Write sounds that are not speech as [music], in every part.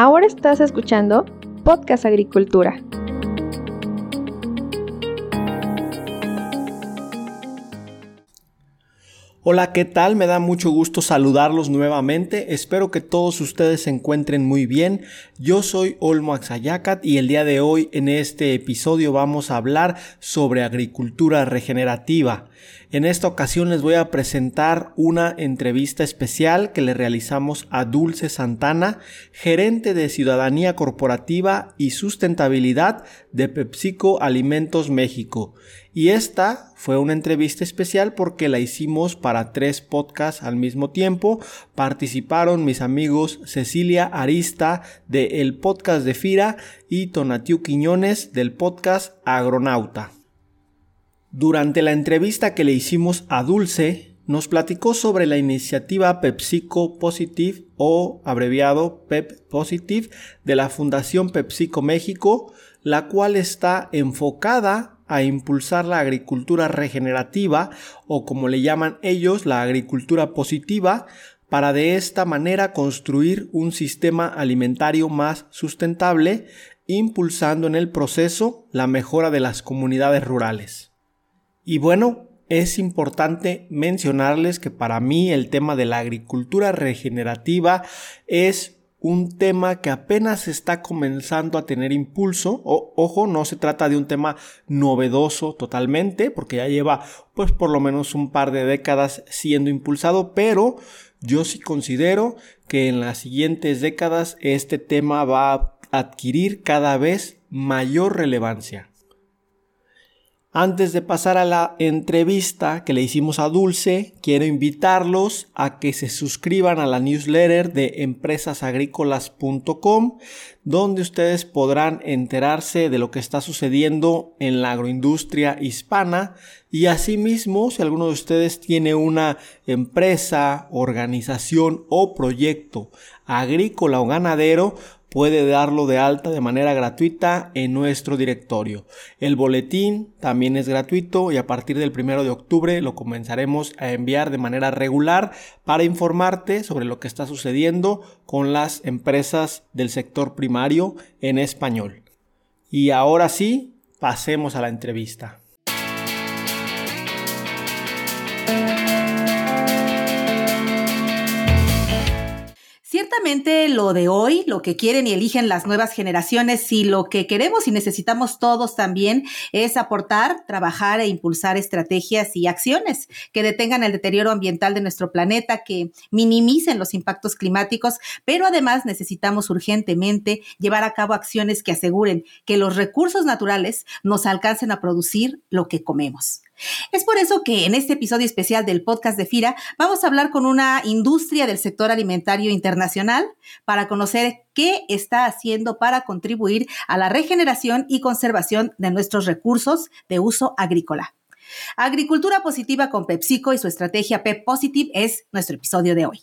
Ahora estás escuchando Podcast Agricultura. Hola, ¿qué tal? Me da mucho gusto saludarlos nuevamente. Espero que todos ustedes se encuentren muy bien. Yo soy Olmo Axayacat y el día de hoy en este episodio vamos a hablar sobre agricultura regenerativa. En esta ocasión les voy a presentar una entrevista especial que le realizamos a Dulce Santana, gerente de Ciudadanía Corporativa y Sustentabilidad de PepsiCo Alimentos México. Y esta fue una entrevista especial porque la hicimos para tres podcasts al mismo tiempo. Participaron mis amigos Cecilia Arista de el podcast de Fira y Tonatiu Quiñones del podcast Agronauta. Durante la entrevista que le hicimos a Dulce, nos platicó sobre la iniciativa PepsiCo Positive o abreviado PEP Positive de la Fundación PepsiCo México, la cual está enfocada a impulsar la agricultura regenerativa o como le llaman ellos la agricultura positiva para de esta manera construir un sistema alimentario más sustentable, impulsando en el proceso la mejora de las comunidades rurales. Y bueno, es importante mencionarles que para mí el tema de la agricultura regenerativa es un tema que apenas está comenzando a tener impulso. ojo, no se trata de un tema novedoso totalmente, porque ya lleva pues por lo menos un par de décadas siendo impulsado, pero yo sí considero que en las siguientes décadas este tema va a adquirir cada vez mayor relevancia. Antes de pasar a la entrevista que le hicimos a Dulce, quiero invitarlos a que se suscriban a la newsletter de empresasagrícolas.com, donde ustedes podrán enterarse de lo que está sucediendo en la agroindustria hispana. Y asimismo, si alguno de ustedes tiene una empresa, organización o proyecto agrícola o ganadero, puede darlo de alta de manera gratuita en nuestro directorio. El boletín también es gratuito y a partir del primero de octubre lo comenzaremos a enviar de manera regular para informarte sobre lo que está sucediendo con las empresas del sector primario en español. Y ahora sí, pasemos a la entrevista. Lo de hoy, lo que quieren y eligen las nuevas generaciones y lo que queremos y necesitamos todos también es aportar, trabajar e impulsar estrategias y acciones que detengan el deterioro ambiental de nuestro planeta, que minimicen los impactos climáticos, pero además necesitamos urgentemente llevar a cabo acciones que aseguren que los recursos naturales nos alcancen a producir lo que comemos. Es por eso que en este episodio especial del podcast de FIRA vamos a hablar con una industria del sector alimentario internacional para conocer qué está haciendo para contribuir a la regeneración y conservación de nuestros recursos de uso agrícola. Agricultura positiva con PepsiCo y su estrategia PEP Positive es nuestro episodio de hoy.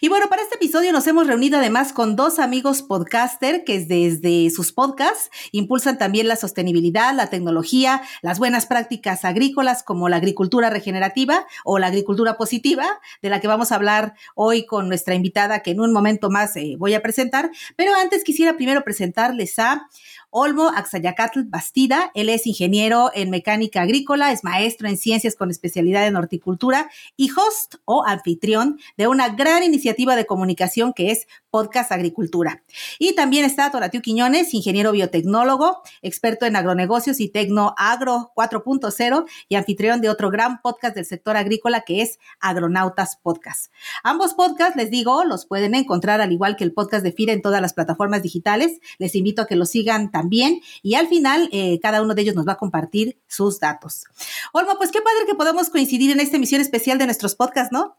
Y bueno, para este episodio nos hemos reunido además con dos amigos podcaster que desde sus podcasts impulsan también la sostenibilidad, la tecnología, las buenas prácticas agrícolas como la agricultura regenerativa o la agricultura positiva, de la que vamos a hablar hoy con nuestra invitada que en un momento más eh, voy a presentar. Pero antes quisiera primero presentarles a Olmo Axayacatl Bastida. Él es ingeniero en mecánica agrícola, es maestro en ciencias con especialidad en horticultura y host o anfitrión de una gran iniciativa de comunicación que es Podcast Agricultura. Y también está Toratiu Quiñones, ingeniero biotecnólogo, experto en agronegocios y Tecno Agro 4.0 y anfitrión de otro gran podcast del sector agrícola que es Agronautas Podcast. Ambos podcasts, les digo, los pueden encontrar al igual que el podcast de FIRA en todas las plataformas digitales. Les invito a que los sigan también y al final eh, cada uno de ellos nos va a compartir sus datos. Olmo, pues qué padre que podamos coincidir en esta emisión especial de nuestros podcasts, ¿no?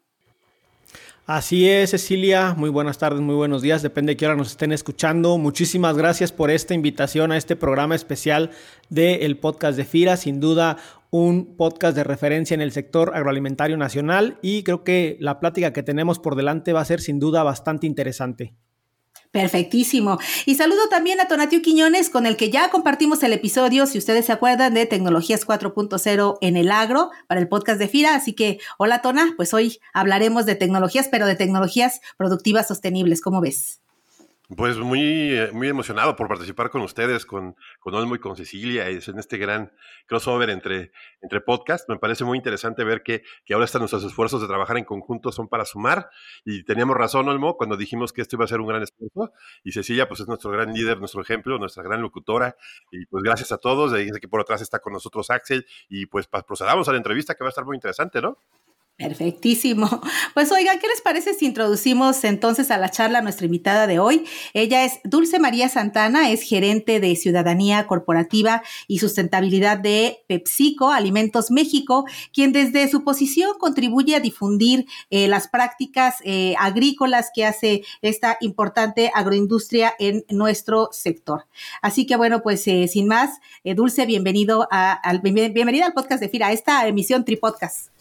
Así es, Cecilia. Muy buenas tardes, muy buenos días. Depende de qué hora nos estén escuchando. Muchísimas gracias por esta invitación a este programa especial del podcast de FIRA. Sin duda, un podcast de referencia en el sector agroalimentario nacional y creo que la plática que tenemos por delante va a ser sin duda bastante interesante. Perfectísimo. Y saludo también a Tonatiu Quiñones, con el que ya compartimos el episodio, si ustedes se acuerdan, de Tecnologías 4.0 en el agro para el podcast de FIRA. Así que, hola Tona, pues hoy hablaremos de tecnologías, pero de tecnologías productivas sostenibles. ¿Cómo ves? Pues muy, eh, muy emocionado por participar con ustedes, con, con Olmo y con Cecilia, en este gran crossover entre, entre podcast. Me parece muy interesante ver que, que ahora están nuestros esfuerzos de trabajar en conjunto son para sumar. Y teníamos razón, Olmo, cuando dijimos que esto iba a ser un gran esfuerzo. Y Cecilia, pues es nuestro gran líder, nuestro ejemplo, nuestra gran locutora. Y pues gracias a todos. De que por atrás está con nosotros Axel. Y pues procedamos a la entrevista que va a estar muy interesante, ¿no? Perfectísimo. [laughs] Pues oiga, ¿qué les parece si introducimos entonces a la charla a nuestra invitada de hoy? Ella es Dulce María Santana, es gerente de Ciudadanía Corporativa y Sustentabilidad de PepsiCo Alimentos México, quien desde su posición contribuye a difundir eh, las prácticas eh, agrícolas que hace esta importante agroindustria en nuestro sector. Así que bueno, pues eh, sin más, Dulce, bienvenido a, al, bienvenida al podcast de FIRA, a esta emisión Tripodcast.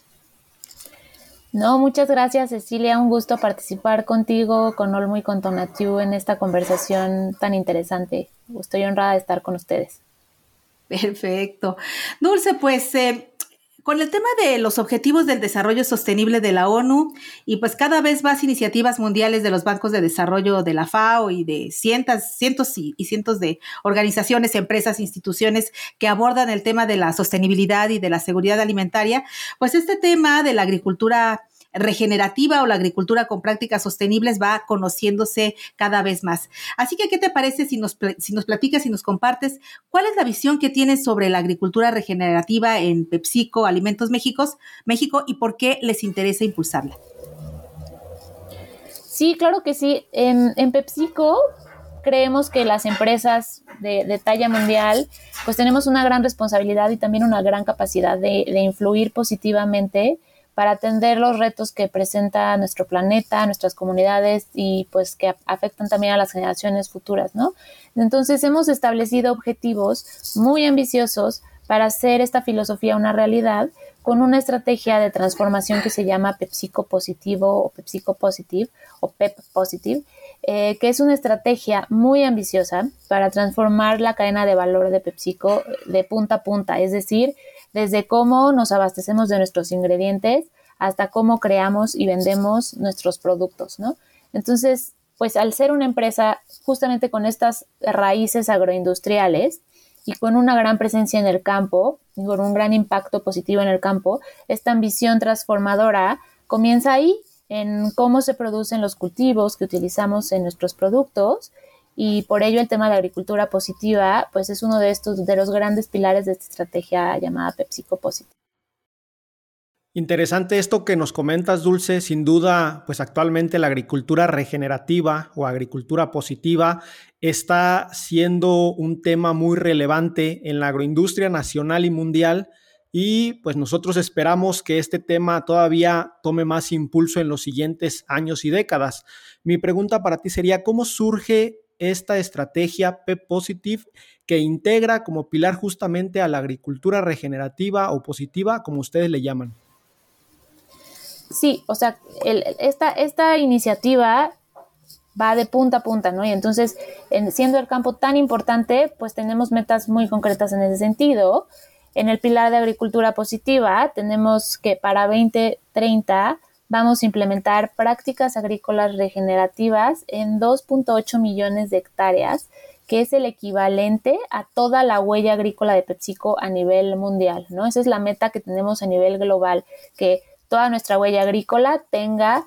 No, muchas gracias Cecilia, un gusto participar contigo, con Olmo y con Tonatiu en esta conversación tan interesante. Estoy honrada de estar con ustedes. Perfecto. Dulce, pues eh, con el tema de los objetivos del desarrollo sostenible de la ONU y pues cada vez más iniciativas mundiales de los bancos de desarrollo de la FAO y de cientos, cientos y, y cientos de organizaciones, empresas, instituciones que abordan el tema de la sostenibilidad y de la seguridad alimentaria, pues este tema de la agricultura regenerativa o la agricultura con prácticas sostenibles va conociéndose cada vez más. Así que, ¿qué te parece si nos, si nos platicas y nos compartes cuál es la visión que tienes sobre la agricultura regenerativa en PepsiCo, Alimentos México, México y por qué les interesa impulsarla? Sí, claro que sí. En, en PepsiCo creemos que las empresas de, de, talla mundial, pues tenemos una gran responsabilidad y también una gran capacidad de, de influir positivamente para atender los retos que presenta nuestro planeta, nuestras comunidades y pues que afectan también a las generaciones futuras, ¿no? Entonces hemos establecido objetivos muy ambiciosos para hacer esta filosofía una realidad con una estrategia de transformación que se llama PepsiCo Positivo o PepsiCo Positive o PEP Positive, eh, que es una estrategia muy ambiciosa para transformar la cadena de valor de PepsiCo de punta a punta, es decir, desde cómo nos abastecemos de nuestros ingredientes hasta cómo creamos y vendemos nuestros productos, ¿no? Entonces, pues al ser una empresa justamente con estas raíces agroindustriales y con una gran presencia en el campo y con un gran impacto positivo en el campo, esta ambición transformadora comienza ahí, en cómo se producen los cultivos que utilizamos en nuestros productos y por ello el tema de agricultura positiva pues es uno de estos de los grandes pilares de esta estrategia llamada PepsiCo Positive. Interesante esto que nos comentas, Dulce. Sin duda, pues actualmente la agricultura regenerativa o agricultura positiva está siendo un tema muy relevante en la agroindustria nacional y mundial y pues nosotros esperamos que este tema todavía tome más impulso en los siguientes años y décadas. Mi pregunta para ti sería, ¿cómo surge esta estrategia P Positive que integra como pilar justamente a la agricultura regenerativa o positiva, como ustedes le llaman? Sí, o sea, esta, esta iniciativa va de punta a punta, ¿no? Y entonces, siendo el campo tan importante, pues tenemos metas muy concretas en ese sentido. En el pilar de agricultura positiva tenemos que para 2030 vamos a implementar prácticas agrícolas regenerativas en 2.8 millones de hectáreas, que es el equivalente a toda la huella agrícola de PepsiCo a nivel mundial, ¿no? Esa es la meta que tenemos a nivel global, que toda nuestra huella agrícola tenga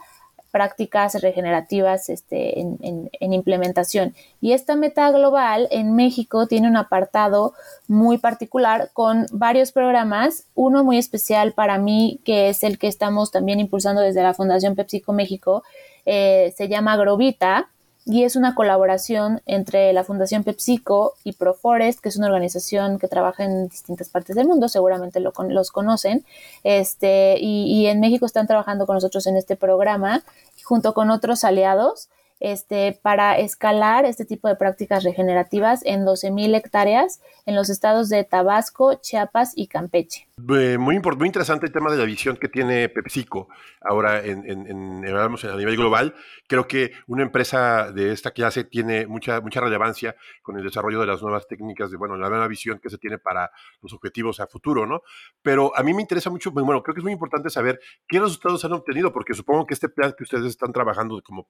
prácticas regenerativas este, en, en, implementación. Y esta meta global en México tiene un apartado muy particular con varios programas, uno muy especial para mí, que es el que estamos también impulsando desde la Fundación PepsiCo México, eh, se llama Agrovita, y es una colaboración entre la Fundación PepsiCo y Proforest, que es una organización que trabaja en distintas partes del mundo, seguramente lo, los conocen, este, y, y en México están trabajando con nosotros en este programa junto con otros aliados este, para escalar este tipo de prácticas regenerativas en 12.000 hectáreas en los estados de Tabasco, Chiapas y Campeche. muy, muy interesante el tema de la visión que tiene PepsiCo ahora en, en, en, a nivel global. Creo que una empresa de esta clase tiene mucha, mucha relevancia con el desarrollo de las nuevas técnicas, de bueno, la nueva visión que se tiene para los objetivos a futuro, ¿no? Pero a mí me interesa mucho, bueno, creo que es muy importante saber qué resultados han obtenido, porque supongo que este plan que ustedes están trabajando como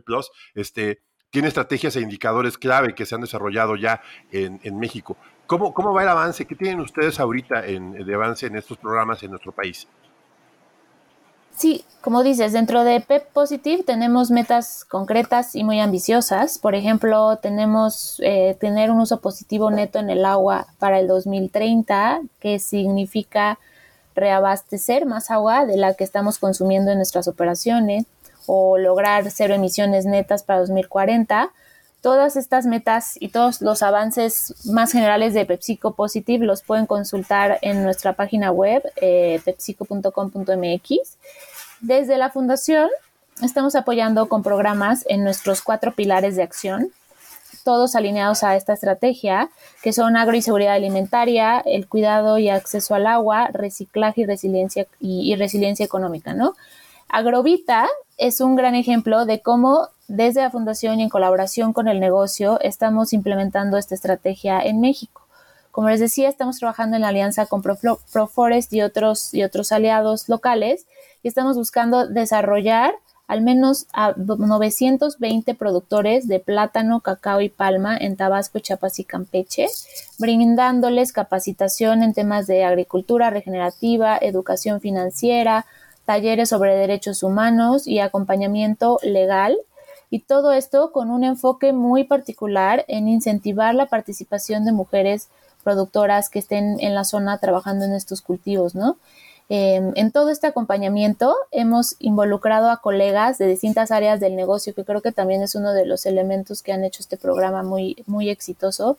Plus, este, tiene estrategias e indicadores clave que se han desarrollado ya en, México. ¿Cómo, ¿Cómo, va el avance? ¿Qué tienen ustedes ahorita en, de avance en estos programas en nuestro país? Sí, como dices, dentro de PEP Positive tenemos metas concretas y muy ambiciosas. Por ejemplo, tenemos eh, tener un uso positivo neto en el agua para el 2030, que significa reabastecer más agua de la que estamos consumiendo en nuestras operaciones o lograr cero emisiones netas para 2040. Todas estas metas y todos los avances más generales de PepsiCo Positive los pueden consultar en nuestra página web eh, pepsico.com.mx. Desde la fundación estamos apoyando con programas en nuestros cuatro pilares de acción, todos alineados a esta estrategia, que son agro y seguridad alimentaria, el cuidado y acceso al agua, reciclaje y resiliencia, y, y resiliencia económica, ¿no? Agrovita es un gran ejemplo de cómo desde la fundación y en colaboración con el negocio estamos implementando esta estrategia en México. Como les decía, estamos trabajando en la alianza con Proforest y otros, y otros aliados locales y estamos buscando desarrollar al menos a 920 productores de plátano, cacao y palma en Tabasco, Chiapas y Campeche, brindándoles capacitación en temas de agricultura regenerativa, educación financiera, talleres sobre derechos humanos y acompañamiento legal. Y todo esto con un enfoque muy particular en incentivar la participación de mujeres productoras que estén en la zona trabajando en estos cultivos, ¿no? Em, en todo este acompañamiento hemos involucrado a colegas de distintas áreas del negocio, que creo que también es uno de los elementos que han hecho este programa muy, muy exitoso,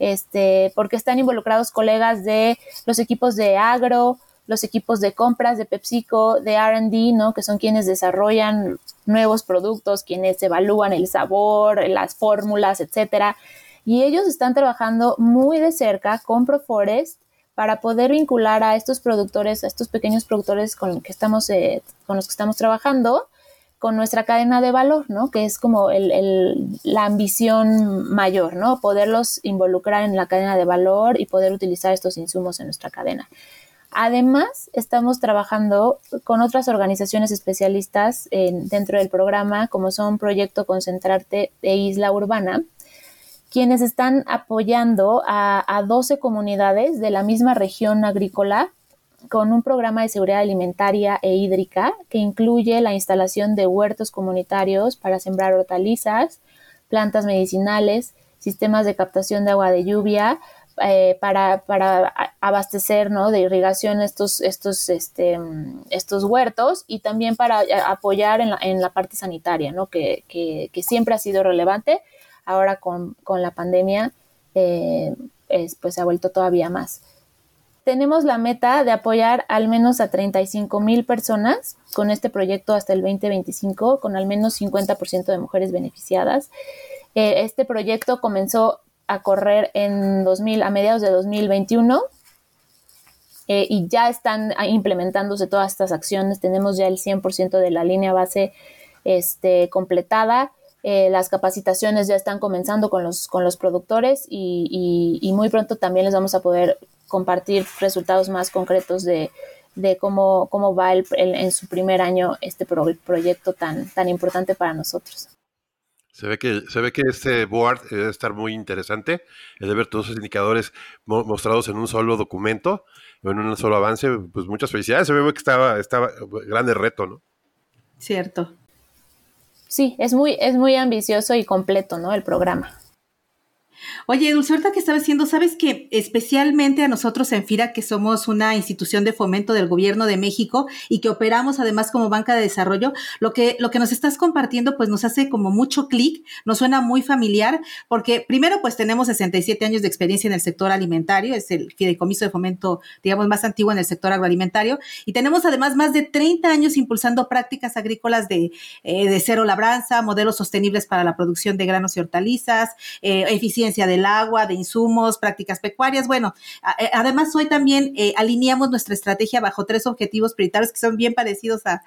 este, porque están involucrados colegas de los equipos de agro, los equipos de compras de PepsiCo, de RD, ¿no? que son quienes desarrollan nuevos productos, quienes evalúan el sabor, las fórmulas, etcétera. Y ellos están trabajando muy de cerca con Proforest para poder vincular a estos productores, a estos pequeños productores con, que estamos, eh, con los que estamos trabajando, con nuestra cadena de valor, ¿no? Que es como la ambición mayor, ¿no? Poderlos involucrar en la cadena de valor y poder utilizar estos insumos en nuestra cadena. Además, estamos trabajando con otras organizaciones especialistas dentro del programa, como son Proyecto Concentrarte e Isla Urbana, quienes están apoyando a, a 12 comunidades de la misma región agrícola con un programa de seguridad alimentaria e hídrica que incluye la instalación de huertos comunitarios para sembrar hortalizas, plantas medicinales, sistemas de captación de agua de lluvia, eh, para, para, abastecer ¿no? de irrigación estos, estos, este, estos huertos y también para apoyar en la, en la parte sanitaria, ¿no? que, que, que, siempre ha sido relevante. Ahora con, con la pandemia eh, es, pues se ha vuelto todavía más. Tenemos la meta de apoyar al menos a 35 mil personas con este proyecto hasta el 2025, con al menos 50% de mujeres beneficiadas. Eh, este proyecto comenzó a correr en 2000, a mediados de 2021 eh, y ya están implementándose todas estas acciones. Tenemos ya el 100% de la línea base este, completada. Eh, las capacitaciones ya están comenzando con los, con los productores y, muy pronto también les vamos a poder compartir resultados más concretos de, cómo, cómo va en su primer año este proyecto tan, tan importante para nosotros. Se ve que, se ve que este board debe estar muy interesante, el de ver todos esos indicadores mostrados en un solo documento, en un solo avance, pues muchas felicidades. Se ve que estaba, estaba grande reto, ¿no? Cierto. Sí, es muy, es muy ambicioso y completo, ¿no? El programa. Oye, Dulce, ahorita que estaba diciendo, sabes que especialmente a nosotros en FIRA, que somos una institución de fomento del gobierno de México y que operamos además como banca de desarrollo, lo que, lo que nos estás compartiendo pues nos hace como mucho clic, nos suena muy familiar, porque primero pues tenemos 67 años de experiencia en el sector alimentario, es el fideicomiso de fomento, digamos, más antiguo en el sector agroalimentario, y tenemos además más de 30 años impulsando prácticas agrícolas de, eh, de cero labranza, modelos sostenibles para la producción de granos y hortalizas, eh, eficiencia del agua, de insumos, prácticas pecuarias. Bueno, eh, además hoy también eh, alineamos nuestra estrategia bajo tres objetivos prioritarios que son bien parecidos a,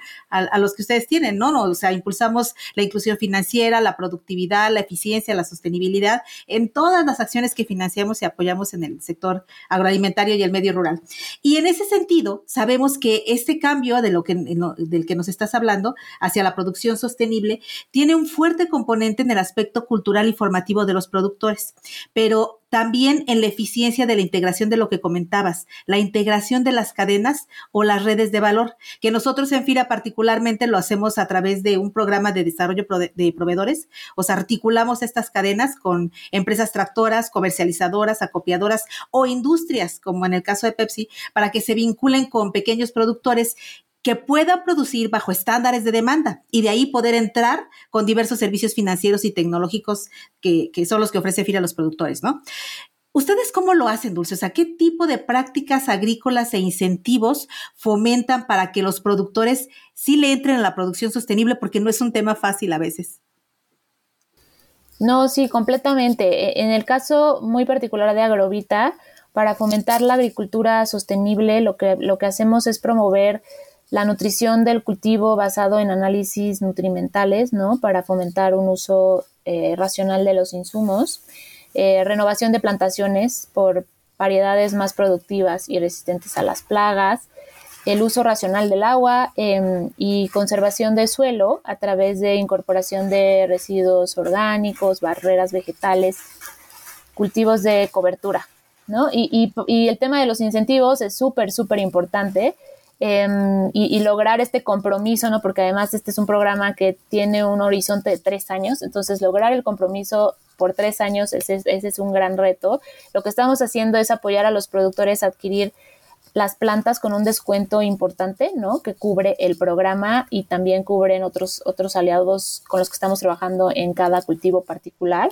los que ustedes tienen, ¿no? O sea, impulsamos la inclusión financiera, la productividad, la eficiencia, la sostenibilidad en todas las acciones que financiamos y apoyamos en el sector agroalimentario y el medio rural. Y en ese sentido, sabemos que este cambio de lo que, del que nos estás hablando hacia la producción sostenible tiene un fuerte componente en el aspecto cultural y formativo de los productores, pero también en la eficiencia de la integración de lo que comentabas, la integración de las cadenas o las redes de valor, que nosotros en FIRA particularmente lo hacemos a través de un programa de desarrollo de proveedores, o sea, articulamos estas cadenas con empresas tractoras, comercializadoras, acopiadoras o industrias, como en el caso de Pepsi, para que se vinculen con pequeños productores que puedan producir bajo estándares de demanda y de ahí poder entrar con diversos servicios financieros y tecnológicos que, son los que ofrece FIRA a los productores, ¿no? ¿Ustedes cómo lo hacen, Dulce? O sea, ¿qué tipo de prácticas agrícolas e incentivos fomentan para que los productores sí le entren a la producción sostenible? Porque no es un tema fácil a veces. No, sí, completamente. E, en el caso muy particular de Agrovita, para fomentar la agricultura sostenible, lo que, lo que hacemos es promover la nutrición del cultivo basado en análisis nutrimentales, ¿no? Para fomentar un uso eh, racional de los insumos, eh, renovación de plantaciones por variedades más productivas y resistentes a las plagas, el uso racional del agua em, y conservación de suelo a través de incorporación de residuos orgánicos, barreras vegetales, cultivos de cobertura, ¿no? Y, y el tema de los incentivos es súper, súper importante Em, y, lograr este compromiso, ¿no? Porque además este es un programa que tiene un horizonte de tres años, entonces lograr el compromiso por tres años, ese, es un gran reto. Lo que estamos haciendo es apoyar a los productores a adquirir las plantas con un descuento importante, ¿no? Que cubre el programa y también cubren otros, otros aliados con los que estamos trabajando en cada cultivo particular.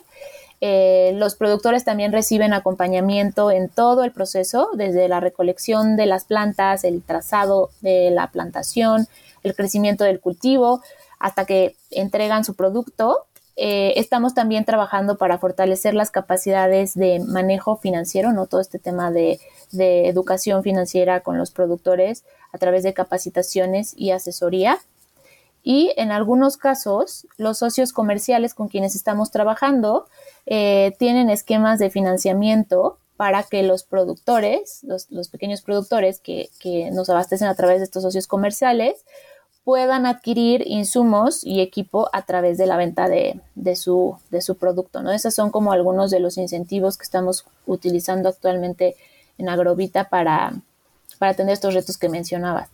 Eh, los productores también reciben acompañamiento en todo el proceso, desde la recolección de las plantas, el trazado de la plantación, el crecimiento del cultivo, hasta que entregan su producto. Eh, estamos también trabajando para fortalecer las capacidades de manejo financiero, ¿no? Todo este tema de, de educación financiera con los productores a través de capacitaciones y asesoría y en algunos casos los socios comerciales con quienes estamos trabajando eh, tienen esquemas de financiamiento para que los productores, los, pequeños productores que, nos abastecen a través de estos socios comerciales, puedan adquirir insumos y equipo a través de la venta de, su, de su producto. ¿no? Esos son como algunos de los incentivos que estamos utilizando actualmente en Agrovita para, para atender estos retos que mencionabas.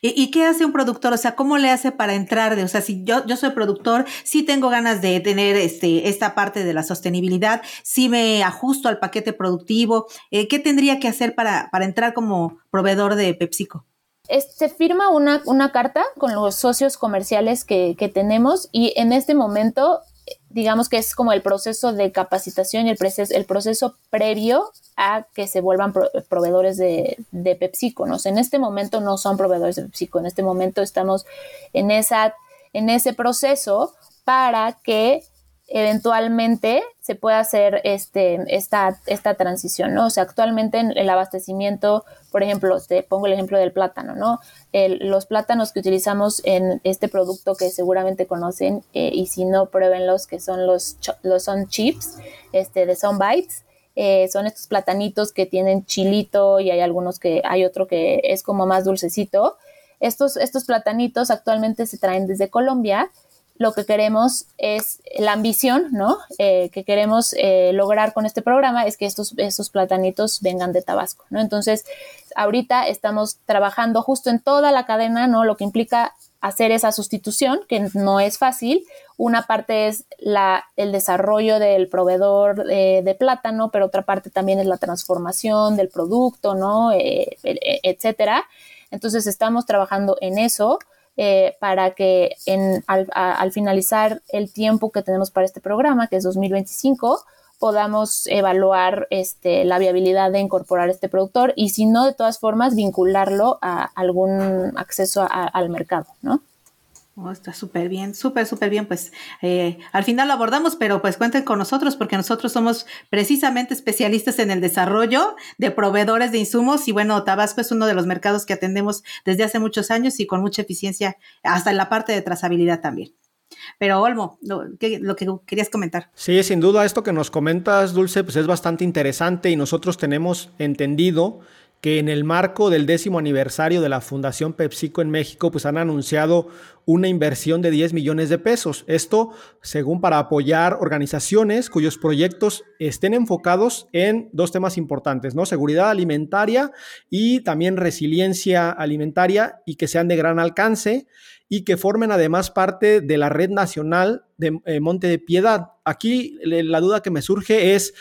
¿Y, qué hace un productor? O sea, ¿cómo le hace para entrar? De, o sea, si yo, yo soy productor, sí tengo ganas de tener este, esta parte de la sostenibilidad, sí me ajusto al paquete productivo. Eh, ¿Qué tendría que hacer para, para entrar como proveedor de PepsiCo? Se firma una, una carta con los socios comerciales que, que tenemos y en este momento digamos que es como el proceso de capacitación y el proceso, el proceso previo a que se vuelvan proveedores de, de PepsiCo. ¿no? en este momento no son proveedores de PepsiCo, en este momento estamos en, esa, en ese proceso para que eventualmente se pueda hacer este, esta, esta transición, ¿no? O sea, actualmente en el abastecimiento, por ejemplo, te pongo el ejemplo del plátano, ¿no? los plátanos que utilizamos en este producto que seguramente conocen eh, y si no, pruébenlos, que son los, los son chips este, de Son Bites. Eh, son estos platanitos que tienen chilito y hay algunos que hay otro que es como más dulcecito. Estos, estos platanitos actualmente se traen desde Colombia lo que queremos es la ambición, ¿no? Eh, que queremos eh, lograr con este programa es que estos, estos platanitos vengan de Tabasco, ¿no? Entonces, ahorita estamos trabajando justo en toda la cadena, ¿no? Lo que implica hacer esa sustitución, que no es fácil. Una parte es la, el desarrollo del proveedor eh, de plátano, pero otra parte también es la transformación del producto, ¿no? etcétera. Entonces, estamos trabajando en eso. Eh, para que en, al, finalizar el tiempo que tenemos para este programa, que es 2025, podamos evaluar este, la viabilidad de incorporar este productor y si no, de todas formas, vincularlo a algún acceso al mercado, ¿no? Oh, está súper bien, súper, súper bien. Pues eh, al final lo abordamos, pero pues cuenten con nosotros porque nosotros somos precisamente especialistas en el desarrollo de proveedores de insumos y bueno, Tabasco es uno de los mercados que atendemos desde hace muchos años y con mucha eficiencia, hasta en la parte de trazabilidad también. Pero Olmo, lo que, lo que querías comentar. Sí, sin duda esto que nos comentas, Dulce, pues es bastante interesante y nosotros tenemos entendido que en el marco del décimo aniversario de la Fundación PepsiCo en México, pues han anunciado una inversión de 10 millones de pesos. Esto, según para apoyar organizaciones cuyos proyectos estén enfocados en dos temas importantes, ¿no? Seguridad alimentaria y también resiliencia alimentaria y que sean de gran alcance y que formen además parte de la red nacional de eh, Monte de Piedad. Aquí la duda que me surge es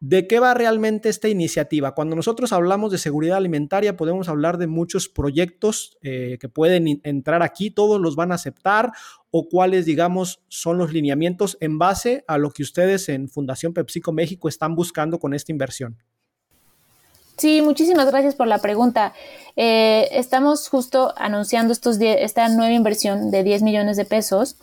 ¿De qué va realmente esta iniciativa? Cuando nosotros hablamos de seguridad alimentaria, podemos hablar de muchos proyectos eh, que pueden entrar aquí, todos los van a aceptar o cuáles, digamos, son los lineamientos en base a lo que ustedes en Fundación PepsiCo México están buscando con esta inversión. Sí, muchísimas gracias por la pregunta. Eh, estamos justo anunciando estos esta nueva inversión de 10 millones de pesos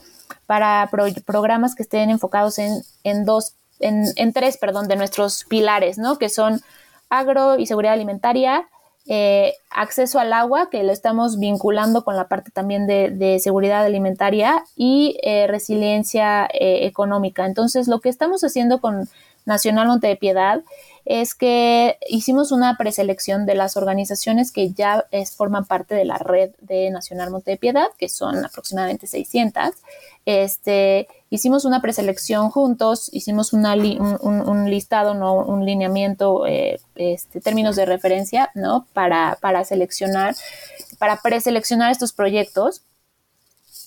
para programas que estén enfocados en, en dos en, tres, perdón, de nuestros pilares, ¿no? Que son agro y seguridad alimentaria, eh, acceso al agua, que lo estamos vinculando con la parte también de, seguridad alimentaria y eh, resiliencia eh, económica. Entonces, lo que estamos haciendo con Nacional Monte de Piedad es que hicimos una preselección de las organizaciones que ya forman parte de la red de Nacional Monte de Piedad, que son aproximadamente 600. Este, hicimos una preselección juntos, hicimos un, listado, ¿no? un lineamiento, eh, este, términos de referencia, ¿no? Para, para seleccionar, para preseleccionar estos proyectos.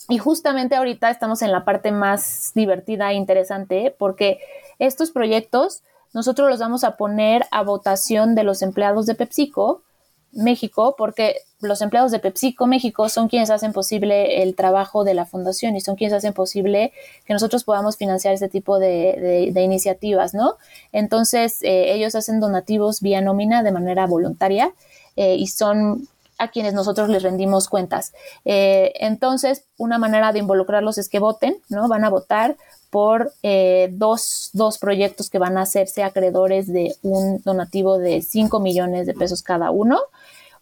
Y justamente ahorita estamos en la parte más divertida e interesante porque estos proyectos nosotros los vamos a poner a votación de los empleados de PepsiCo México, porque los empleados de PepsiCo México son quienes hacen posible el trabajo de la fundación y son quienes hacen posible que nosotros podamos financiar este tipo de, iniciativas, ¿no? Entonces, eh, ellos hacen donativos vía nómina de manera voluntaria eh, y son a quienes nosotros les rendimos cuentas. Eh, entonces, una manera de involucrarlos es que voten, ¿no? Van a votar por eh, dos, proyectos que van a hacerse acreedores de un donativo de 5 millones de pesos cada uno.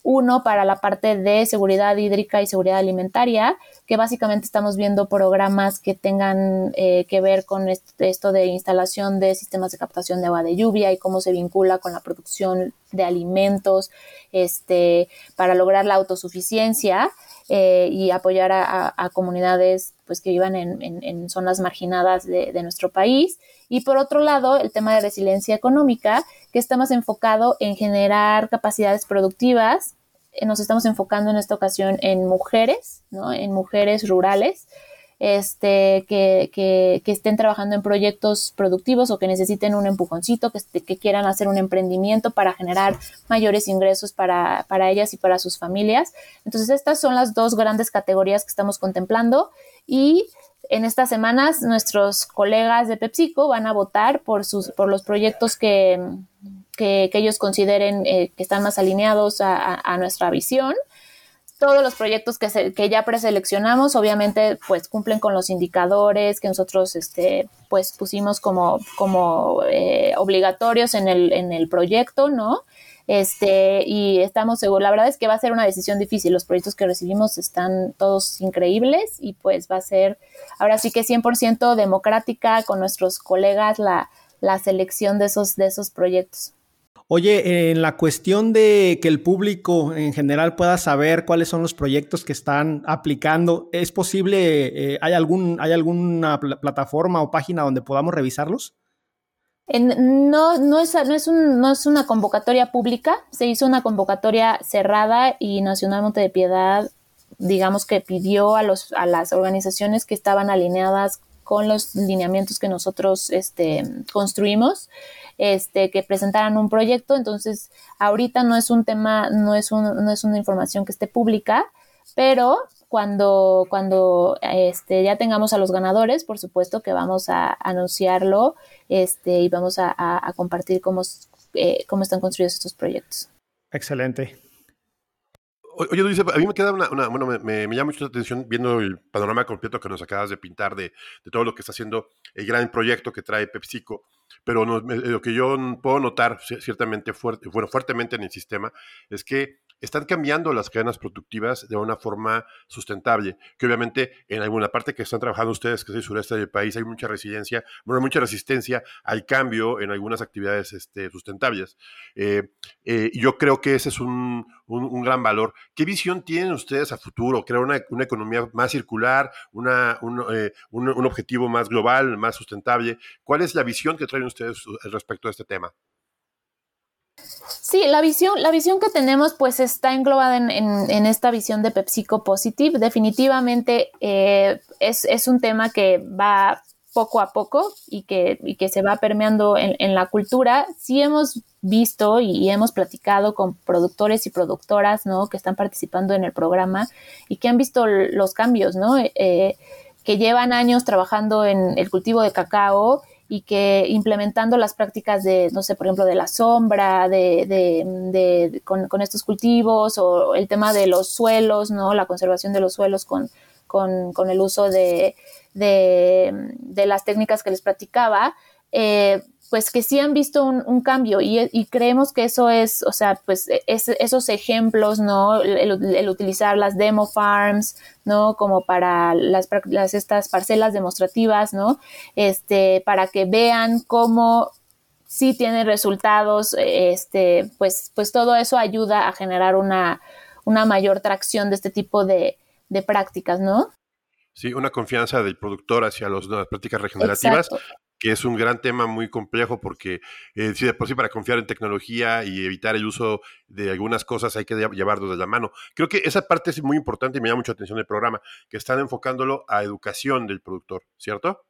Uno para la parte de seguridad hídrica y seguridad alimentaria, que básicamente estamos viendo programas que tengan eh, que ver con esto de instalación de sistemas de captación de agua de lluvia y cómo se vincula con la producción de alimentos este, para lograr la autosuficiencia. Eh, y apoyar a, comunidades pues, que vivan en, zonas marginadas de, nuestro país. Y por otro lado, el tema de resiliencia económica, que está más enfocado en generar capacidades productivas. Eh, nos estamos enfocando en esta ocasión en mujeres, ¿no? en mujeres rurales, este, que, que, que, estén trabajando en proyectos productivos o que necesiten un empujoncito, que, que quieran hacer un emprendimiento para generar mayores ingresos para, para, ellas y para sus familias. Entonces, estas son las dos grandes categorías que estamos contemplando y en estas semanas nuestros colegas de PepsiCo van a votar por, sus, por los proyectos que, que, ellos consideren eh, que están más alineados a, nuestra visión todos los proyectos que, que ya preseleccionamos, obviamente, pues cumplen con los indicadores que nosotros, este, pues pusimos como, como eh, obligatorios en el, en el proyecto, ¿no? Este, y estamos seguros, la verdad es que va a ser una decisión difícil. Los proyectos que recibimos están todos increíbles y pues va a ser, ahora sí que 100% democrática con nuestros colegas la, la selección de esos, de esos proyectos. Oye, en la cuestión de que el público en general pueda saber cuáles son los proyectos que están aplicando, ¿es posible, eh, ¿hay, algún, ¿hay alguna plataforma o página donde podamos revisarlos? No, no, es, no, es no es una convocatoria pública, se hizo una convocatoria cerrada y Nacional Monte de Piedad, digamos que pidió a, los, a las organizaciones que estaban alineadas con los lineamientos que nosotros este, construimos este, que presentaran un proyecto. Entonces, ahorita no es un tema, no es, no es una información que esté pública, pero cuando, cuando este, ya tengamos a los ganadores, por supuesto que vamos a anunciarlo este, y vamos a, compartir cómo, eh, cómo están construidos estos proyectos. Excelente. Oye, dice, a mí me queda una, bueno, me, llama mucho la atención viendo el panorama completo que nos acabas de pintar de, todo lo que está haciendo el gran proyecto que trae PepsiCo, pero lo que yo puedo notar ciertamente fuerte, bueno, fuertemente en el sistema es que están cambiando las cadenas productivas de una forma sustentable, que obviamente en alguna parte que están trabajando ustedes, que es el sureste del país, hay mucha resiliencia, bueno, mucha resistencia al cambio en algunas actividades este, sustentables. Eh, eh, yo creo que ese es un, gran valor. ¿Qué visión tienen ustedes a futuro? ¿Crear una, economía más circular, una, eh, un, un objetivo más global, más sustentable? ¿Cuál es la visión que traen ustedes respecto a este tema? Sí, la visión, la visión que tenemos pues está englobada en, esta visión de PepsiCo Positive. Definitivamente eh, es, un tema que va poco a poco y que, que se va permeando en, la cultura. Sí hemos visto y, hemos platicado con productores y productoras ¿no? que están participando en el programa y que han visto los cambios, ¿no? Eh, que llevan años trabajando en el cultivo de cacao y que implementando las prácticas de, no sé, por ejemplo, de la sombra, de, de, con, estos cultivos o el tema de los suelos, ¿no? La conservación de los suelos con, con, el uso de, de, las técnicas que les platicaba, eh, pues que sí han visto un, cambio y, creemos que eso es, o sea, pues e, esos ejemplos, ¿no? El, utilizar las demo farms, ¿no? Como para las, estas parcelas demostrativas, ¿no? Este, para que vean cómo sí tiene resultados, este, pues, pues todo eso ayuda a generar una, una mayor tracción de este tipo de, prácticas, ¿no? Sí, una confianza del productor hacia las prácticas regenerativas que es un gran tema muy complejo porque eh, si de por sí para confiar en tecnología y evitar el uso de algunas cosas hay que llevarlo de la mano. Creo que esa parte es muy importante y me llama mucha atención el programa, que están enfocándolo a educación del productor, ¿cierto?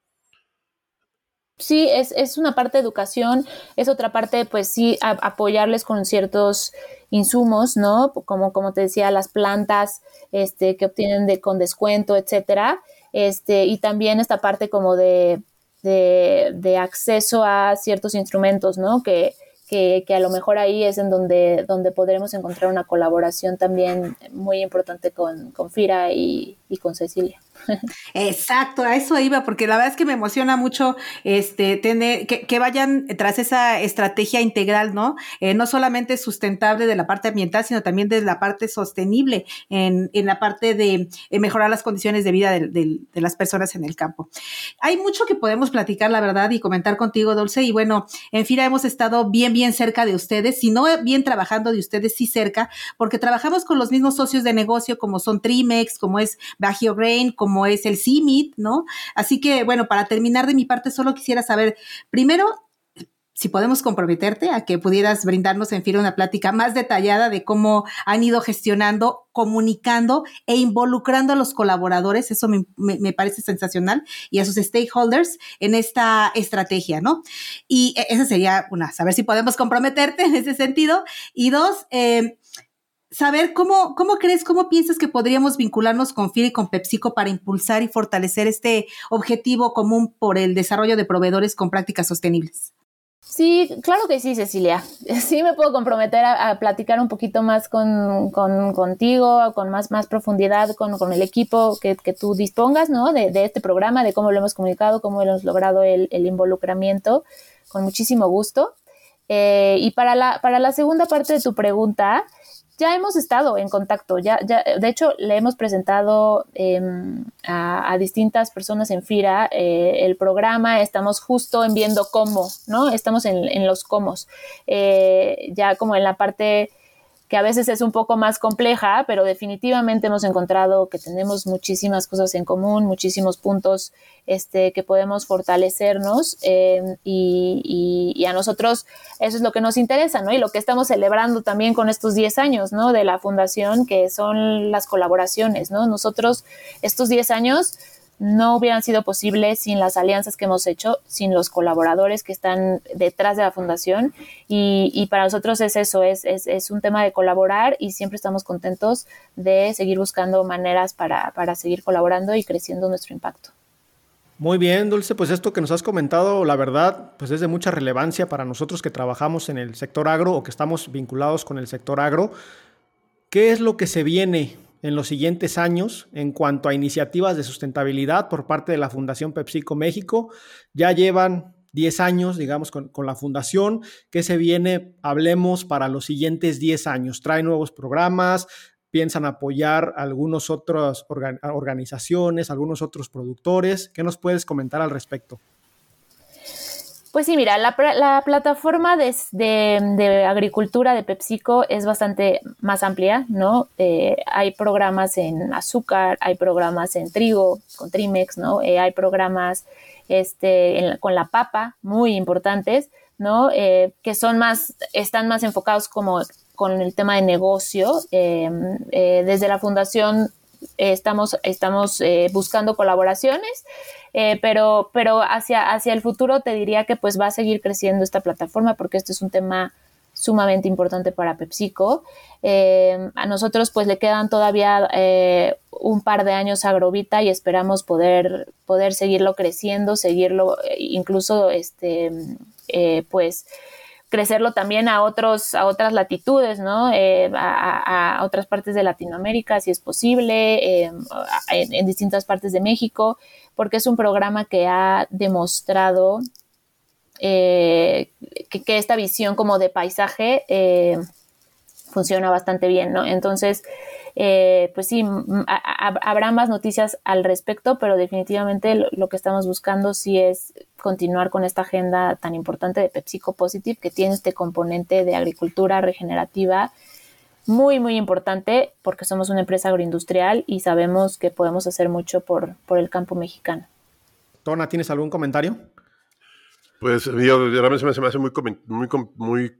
Sí, es, es una parte de educación, es otra parte, pues sí, apoyarles con ciertos insumos, ¿no? Como, como te decía, las plantas este, que obtienen de, con descuento, etcétera. Este, y también esta parte como de de, acceso a ciertos instrumentos, ¿no? Que, que, a lo mejor ahí es en donde, donde podremos encontrar una colaboración también muy importante con, con Fira y, y con Cecilia. Exacto, a eso iba, porque la verdad es que me emociona mucho este tener que, vayan tras esa estrategia integral, ¿no? Eh, no solamente sustentable de la parte ambiental, sino también de la parte sostenible en, en la parte de eh, mejorar las condiciones de vida de, las personas en el campo. Hay mucho que podemos platicar, la verdad, y comentar contigo, Dulce, y bueno, en FIRA hemos estado bien, bien cerca de ustedes, si no bien trabajando de ustedes, sí cerca, porque trabajamos con los mismos socios de negocio como son Trimex, como es Bagio Grain, como es el CIMIT, ¿no? Así que, bueno, para terminar de mi parte, solo quisiera saber, primero, si podemos comprometerte a que pudieras brindarnos en fin una plática más detallada de cómo han ido gestionando, comunicando e involucrando a los colaboradores, eso me, parece sensacional, y a sus stakeholders en esta estrategia, ¿no? Y e, esa sería una, saber si podemos comprometerte en ese sentido. Y dos, eh, saber cómo, cómo crees, cómo piensas que podríamos vincularnos con FIR y con PepsiCo para impulsar y fortalecer este objetivo común por el desarrollo de proveedores con prácticas sostenibles. Sí, claro que sí, Cecilia. [laughs] Sí me puedo comprometer a, platicar un poquito más con, contigo, con más, más profundidad con, el equipo que, tú dispongas, ¿no? De, este programa, de cómo lo hemos comunicado, cómo hemos logrado el, involucramiento, con muchísimo gusto. Eh, y para la, para la segunda parte de tu pregunta, ya hemos estado en contacto, ya, ya de hecho le hemos presentado em, a, distintas personas en FIRA eh, el programa, estamos justo en viendo cómo, ¿no? Estamos en, en los cómo, eh, ya como en la parte que a veces es un poco más compleja, pero definitivamente hemos encontrado que tenemos muchísimas cosas en común, muchísimos puntos este, que podemos fortalecernos eh, y, a nosotros eso es lo que nos interesa, ¿no? Y lo que estamos celebrando también con estos 10 años, ¿no? De la fundación, que son las colaboraciones, ¿no? Nosotros estos 10 años no hubieran sido posibles sin las alianzas que hemos hecho, sin los colaboradores que están detrás de la fundación. Y, para nosotros es eso, es, es, un tema de colaborar y siempre estamos contentos de seguir buscando maneras para, para seguir colaborando y creciendo nuestro impacto. Muy bien, Dulce, pues esto que nos has comentado, la verdad, pues es de mucha relevancia para nosotros que trabajamos en el sector agro o que estamos vinculados con el sector agro ¿Qué es lo que se viene en los siguientes años en cuanto a iniciativas de sustentabilidad por parte de la Fundación PepsiCo México? Ya llevan 10 años, digamos, con, la fundación. ¿Qué se viene? Hablemos para los siguientes 10 años. ¿Trae nuevos programas? ¿Piensan apoyar algunas otras organizaciones, algunos otros productores? ¿Qué nos puedes comentar al respecto? Pues sí, mira, la, plataforma de, agricultura de PepsiCo es bastante más amplia, ¿no? Eh, hay programas en azúcar, hay programas en trigo, con Trimex, ¿no? Eh, hay programas este, con la papa, muy importantes, ¿no? Eh, que son más, están más enfocados como con el tema de negocio. Em, eh, desde la fundación estamos, estamos eh, buscando colaboraciones, pero, pero hacia, hacia el futuro te diría que pues va a seguir creciendo esta plataforma porque este es un tema sumamente importante para PepsiCo. Eh, a nosotros pues le quedan todavía eh, un par de años a Grovita y esperamos poder, poder seguirlo creciendo, seguirlo eh, incluso este, pues crecerlo también a otros a otras latitudes no a, otras partes de Latinoamérica si es posible en, distintas partes de México porque es un programa que ha demostrado eh, que, esta visión como de paisaje eh, funciona bastante bien, ¿no? Entonces, eh, pues sí, habrá más noticias al respecto, pero definitivamente lo, que estamos buscando sí es continuar con esta agenda tan importante de PepsiCo Positive que tiene este componente de agricultura regenerativa muy, muy importante porque somos una empresa agroindustrial y sabemos que podemos hacer mucho por, por el campo mexicano. Tona, ¿tienes algún comentario? Pues yo, realmente se me hace muy, muy, muy,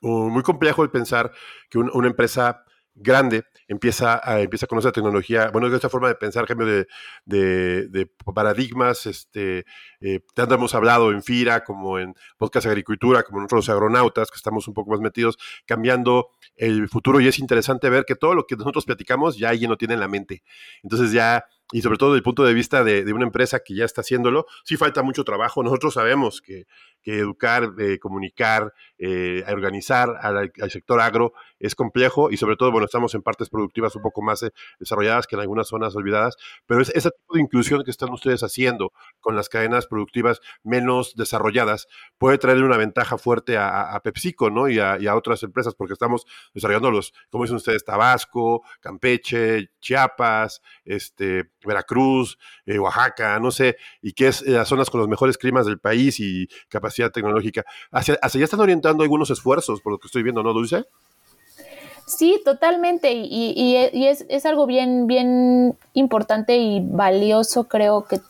muy complejo el pensar que una empresa grande empieza a, empieza a conocer tecnología, bueno, de esta forma de pensar, cambio de, de, paradigmas, este, eh, tanto hemos hablado en FIRA como en Podcast Agricultura, como en otros agronautas, que estamos un poco más metidos, cambiando el futuro y es interesante ver que todo lo que nosotros platicamos ya alguien lo tiene en la mente. Entonces ya y sobre todo desde el punto de vista de, una empresa que ya está haciéndolo, sí falta mucho trabajo. Nosotros sabemos que, educar, eh, comunicar, eh, organizar al, sector agro es complejo y sobre todo, bueno, estamos en partes productivas un poco más eh, desarrolladas que en algunas zonas olvidadas, pero es ese tipo de inclusión que están ustedes haciendo con las cadenas productivas menos desarrolladas puede traerle una ventaja fuerte a, PepsiCo, ¿no? Y a, y a, otras empresas, porque estamos desarrollando los, como dicen ustedes, Tabasco, Campeche, Chiapas, este, Veracruz, eh, Oaxaca, no sé, y que es eh, las zonas con los mejores climas del país y capacidad tecnológica. Hacia, hacia allá están orientando algunos esfuerzos, por lo que estoy viendo, ¿no, Dulce? Sí, totalmente. Y, es, algo bien, bien importante y valioso, creo, que,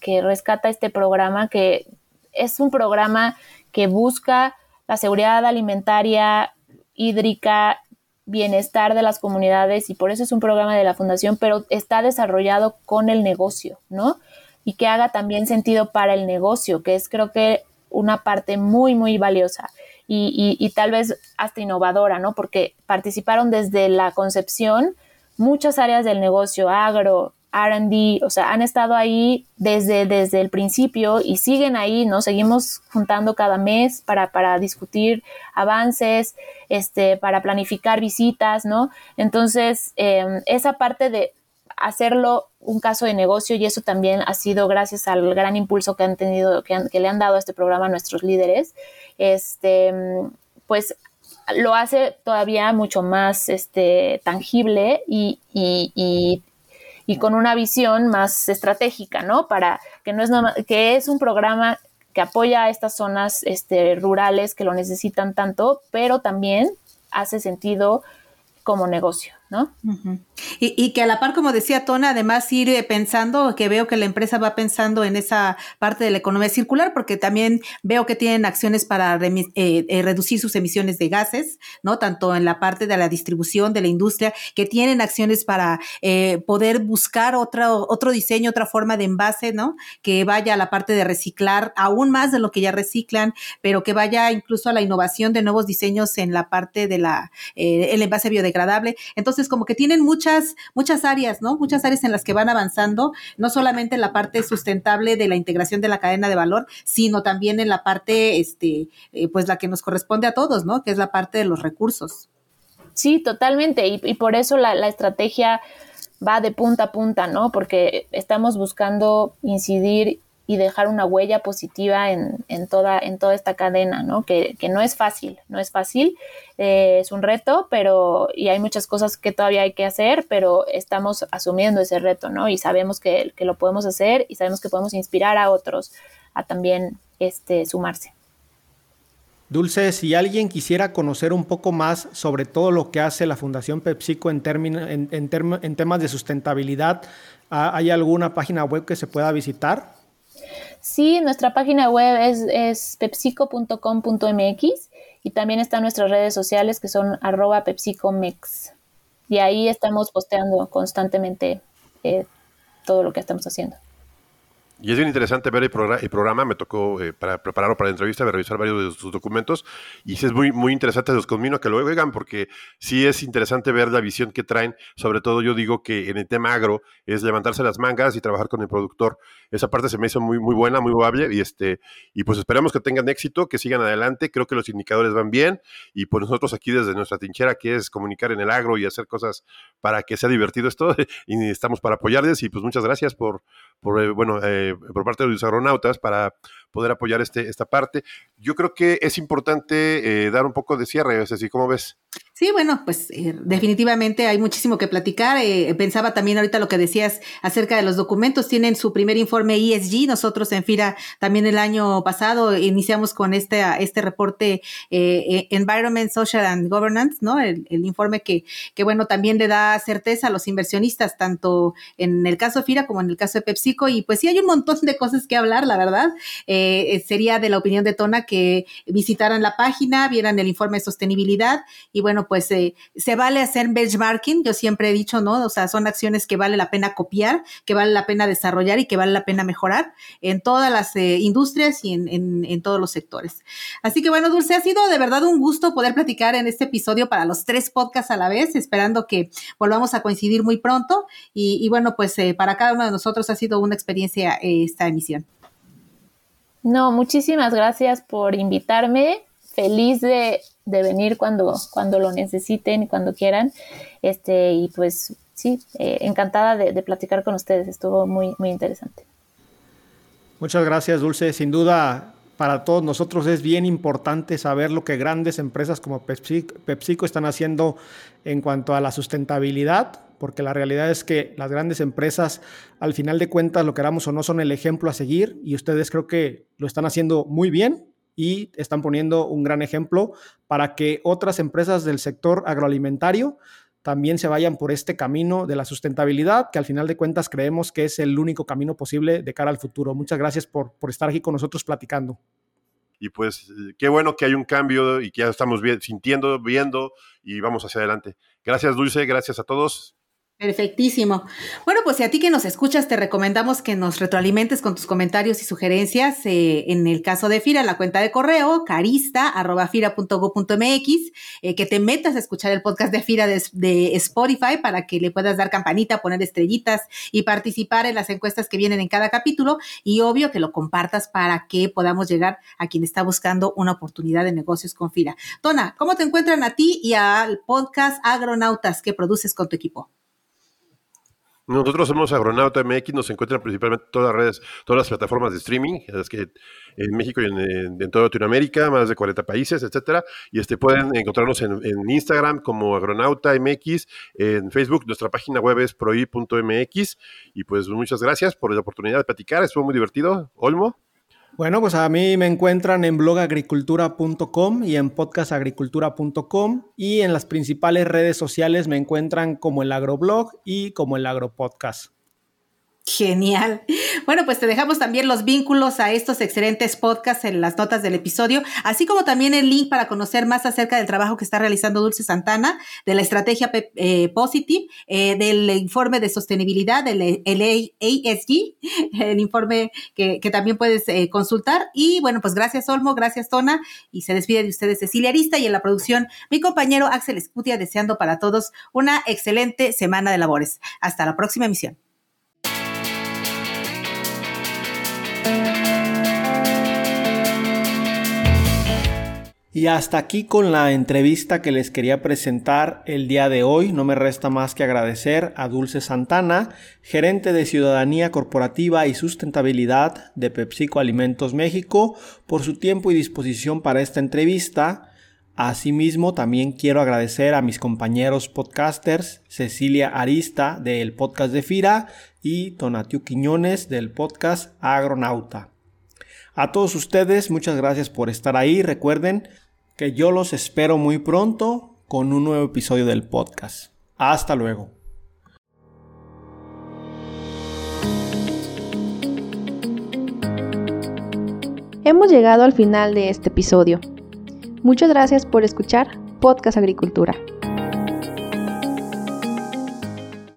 que, rescata este programa, que es un programa que busca la seguridad alimentaria, hídrica bienestar de las comunidades y por eso es un programa de la fundación, pero está desarrollado con el negocio, ¿no? Y que haga también sentido para el negocio, que es creo que una parte muy, muy valiosa y, y tal vez hasta innovadora, ¿no? Porque participaron desde la concepción muchas áreas del negocio, agro, RD, o sea, han estado ahí desde, desde el principio y siguen ahí, ¿no? Seguimos juntando cada mes para, para discutir avances, este, para planificar visitas, ¿no? Entonces, em, esa parte de hacerlo un caso de negocio y eso también ha sido gracias al gran impulso que han tenido, que, que le han dado a este programa a nuestros líderes, este, pues lo hace todavía mucho más este, tangible y, y, y con una visión más estratégica, ¿no? Para que no es que es un programa que apoya a estas zonas este, rurales que lo necesitan tanto, pero también hace sentido como negocio, ¿no? y, que a la par, como decía Tona, además ir eh, pensando, que veo que la empresa va pensando en esa parte de la economía circular, porque también veo que tienen acciones para eh, eh, reducir sus emisiones de gases, ¿no? Tanto en la parte de la distribución de la industria, que tienen acciones para poder buscar otro, otro diseño, otra forma de envase, ¿no? Que vaya a la parte de reciclar aún más de lo que ya reciclan, pero que vaya incluso a la innovación de nuevos diseños en la parte de la, el envase biodegradable. Entonces, como que tienen muchas, muchas áreas, ¿no? Muchas áreas en las que van avanzando, no solamente en la parte sustentable de la integración de la cadena de valor, sino también en la parte, este, eh, pues la que nos corresponde a todos, ¿no? Que es la parte de los recursos. Sí, totalmente. Y, por eso la, la, estrategia va de punta a punta, ¿no? Porque estamos buscando incidir y dejar una huella positiva en, en, toda, en toda esta cadena, ¿no? Que, que no es fácil, no es fácil, eh, es un reto, pero, y hay muchas cosas que todavía hay que hacer, pero estamos asumiendo ese reto, ¿no? Y sabemos que, que lo podemos hacer y sabemos que podemos inspirar a otros a también este, sumarse. Dulce, si alguien quisiera conocer un poco más sobre todo lo que hace la Fundación PepsiCo en, en, en, en temas de sustentabilidad, ¿hay alguna página web que se pueda visitar? Sí, nuestra página web es, pepsico.com.mx y también están nuestras redes sociales que son arroba pepsicomex. Y ahí estamos posteando constantemente eh, todo lo que estamos haciendo. Y es bien interesante ver el, programa, me tocó eh, para prepararlo para la entrevista, revisar varios de sus documentos, y sí es muy, muy interesante, los conmino que lo oigan, porque sí es interesante ver la visión que traen, sobre todo yo digo que en el tema agro es levantarse las mangas y trabajar con el productor. Esa parte se me hizo muy, muy buena, muy viable, y, este, y pues esperamos que tengan éxito, que sigan adelante, creo que los indicadores van bien, y pues nosotros aquí desde nuestra trinchera, que es comunicar en el agro y hacer cosas para que sea divertido esto, [laughs] y estamos para apoyarles, y pues muchas gracias por, por eh, bueno, eh, eh, por parte de los aeronautas para poder apoyar este, esta parte. Yo creo que es importante eh, dar un poco de cierre, es decir, ¿cómo ves? Sí, bueno, pues eh, definitivamente hay muchísimo que platicar. Eh, pensaba también ahorita lo que decías acerca de los documentos. Tienen su primer informe ESG. Nosotros en FIRA también el año pasado iniciamos con este, este reporte Environment, Social and Governance, ¿no? El, informe que, que, bueno, también le da certeza a los inversionistas, tanto en el caso de FIRA como en el caso de PepsiCo. Y pues sí, hay un montón de cosas que hablar, la verdad. Eh, sería de la opinión de Tona que visitaran la página, vieran el informe de sostenibilidad y bueno, pues eh, se vale hacer benchmarking, yo siempre he dicho, ¿no? O sea, son acciones que vale la pena copiar, que vale la pena desarrollar y que vale la pena mejorar en todas las eh, industrias y en, en, todos los sectores. Así que bueno, Dulce, ha sido de verdad un gusto poder platicar en este episodio para los tres podcasts a la vez, esperando que volvamos a coincidir muy pronto y, y bueno, pues para cada uno de nosotros ha sido una experiencia esta emisión. No, muchísimas gracias por invitarme. Feliz de, venir cuando, cuando lo necesiten y cuando quieran. Este, y pues sí, eh, encantada de, platicar con ustedes. Estuvo muy, muy interesante. Muchas gracias, Dulce. Sin duda, para todos nosotros es bien importante saber lo que grandes empresas como PepsiCo están haciendo en cuanto a la sustentabilidad porque la realidad es que las grandes empresas, al final de cuentas, lo queramos o no, son el ejemplo a seguir y ustedes creo que lo están haciendo muy bien y están poniendo un gran ejemplo para que otras empresas del sector agroalimentario también se vayan por este camino de la sustentabilidad, que al final de cuentas creemos que es el único camino posible de cara al futuro. Muchas gracias por, estar aquí con nosotros platicando. Y pues qué bueno que hay un cambio y que ya estamos sintiendo, viendo y vamos hacia adelante. Gracias Dulce, gracias a todos. Perfectísimo. Bueno, pues si a ti que nos escuchas, te recomendamos que nos retroalimentes con tus comentarios y sugerencias. Eh, en el caso de FIRA, la cuenta de correo carista.fira.go.mx, eh, que te metas a escuchar el podcast de FIRA de, de, Spotify para que le puedas dar campanita, poner estrellitas y participar en las encuestas que vienen en cada capítulo. Y obvio que lo compartas para que podamos llegar a quien está buscando una oportunidad de negocios con FIRA. Tona, ¿cómo te encuentran a ti y al podcast Agronautas que produces con tu equipo? Nosotros somos Agronauta MX, nos encuentran principalmente todas las redes, todas las plataformas de streaming, es que en México y en, toda Latinoamérica, más de 40 países, etcétera. Y este pueden encontrarnos en, Instagram como Agronauta MX, en Facebook, nuestra página web es proi.mx. Y pues muchas gracias por la oportunidad de platicar, estuvo muy divertido. Olmo. Bueno, pues a mí me encuentran en blogagricultura.com y en podcastagricultura.com y en las principales redes sociales me encuentran como el agroblog y como el agropodcast. Genial. Bueno, pues te dejamos también los vínculos a estos excelentes podcasts en las notas del episodio, así como también el link para conocer más acerca del trabajo que está realizando Dulce Santana, de la estrategia eh, Positive, eh, del informe de sostenibilidad, del ASG, [laughs] el informe que, también puedes eh, consultar. Y bueno, pues gracias Olmo, gracias Tona, y se despide de ustedes Cecilia Arista y en la producción mi compañero Axel Escutia, deseando para todos una excelente semana de labores. Hasta la próxima emisión. Y hasta aquí con la entrevista que les quería presentar el día de hoy. No me resta más que agradecer a Dulce Santana, gerente de Ciudadanía Corporativa y Sustentabilidad de PepsiCo Alimentos México, por su tiempo y disposición para esta entrevista. Asimismo, también quiero agradecer a mis compañeros podcasters, Cecilia Arista del podcast de Fira y Tonatiu Quiñones del podcast Agronauta. A todos ustedes, muchas gracias por estar ahí. Recuerden, que yo los espero muy pronto con un nuevo episodio del podcast. Hasta luego. Hemos llegado al final de este episodio. Muchas gracias por escuchar Podcast Agricultura.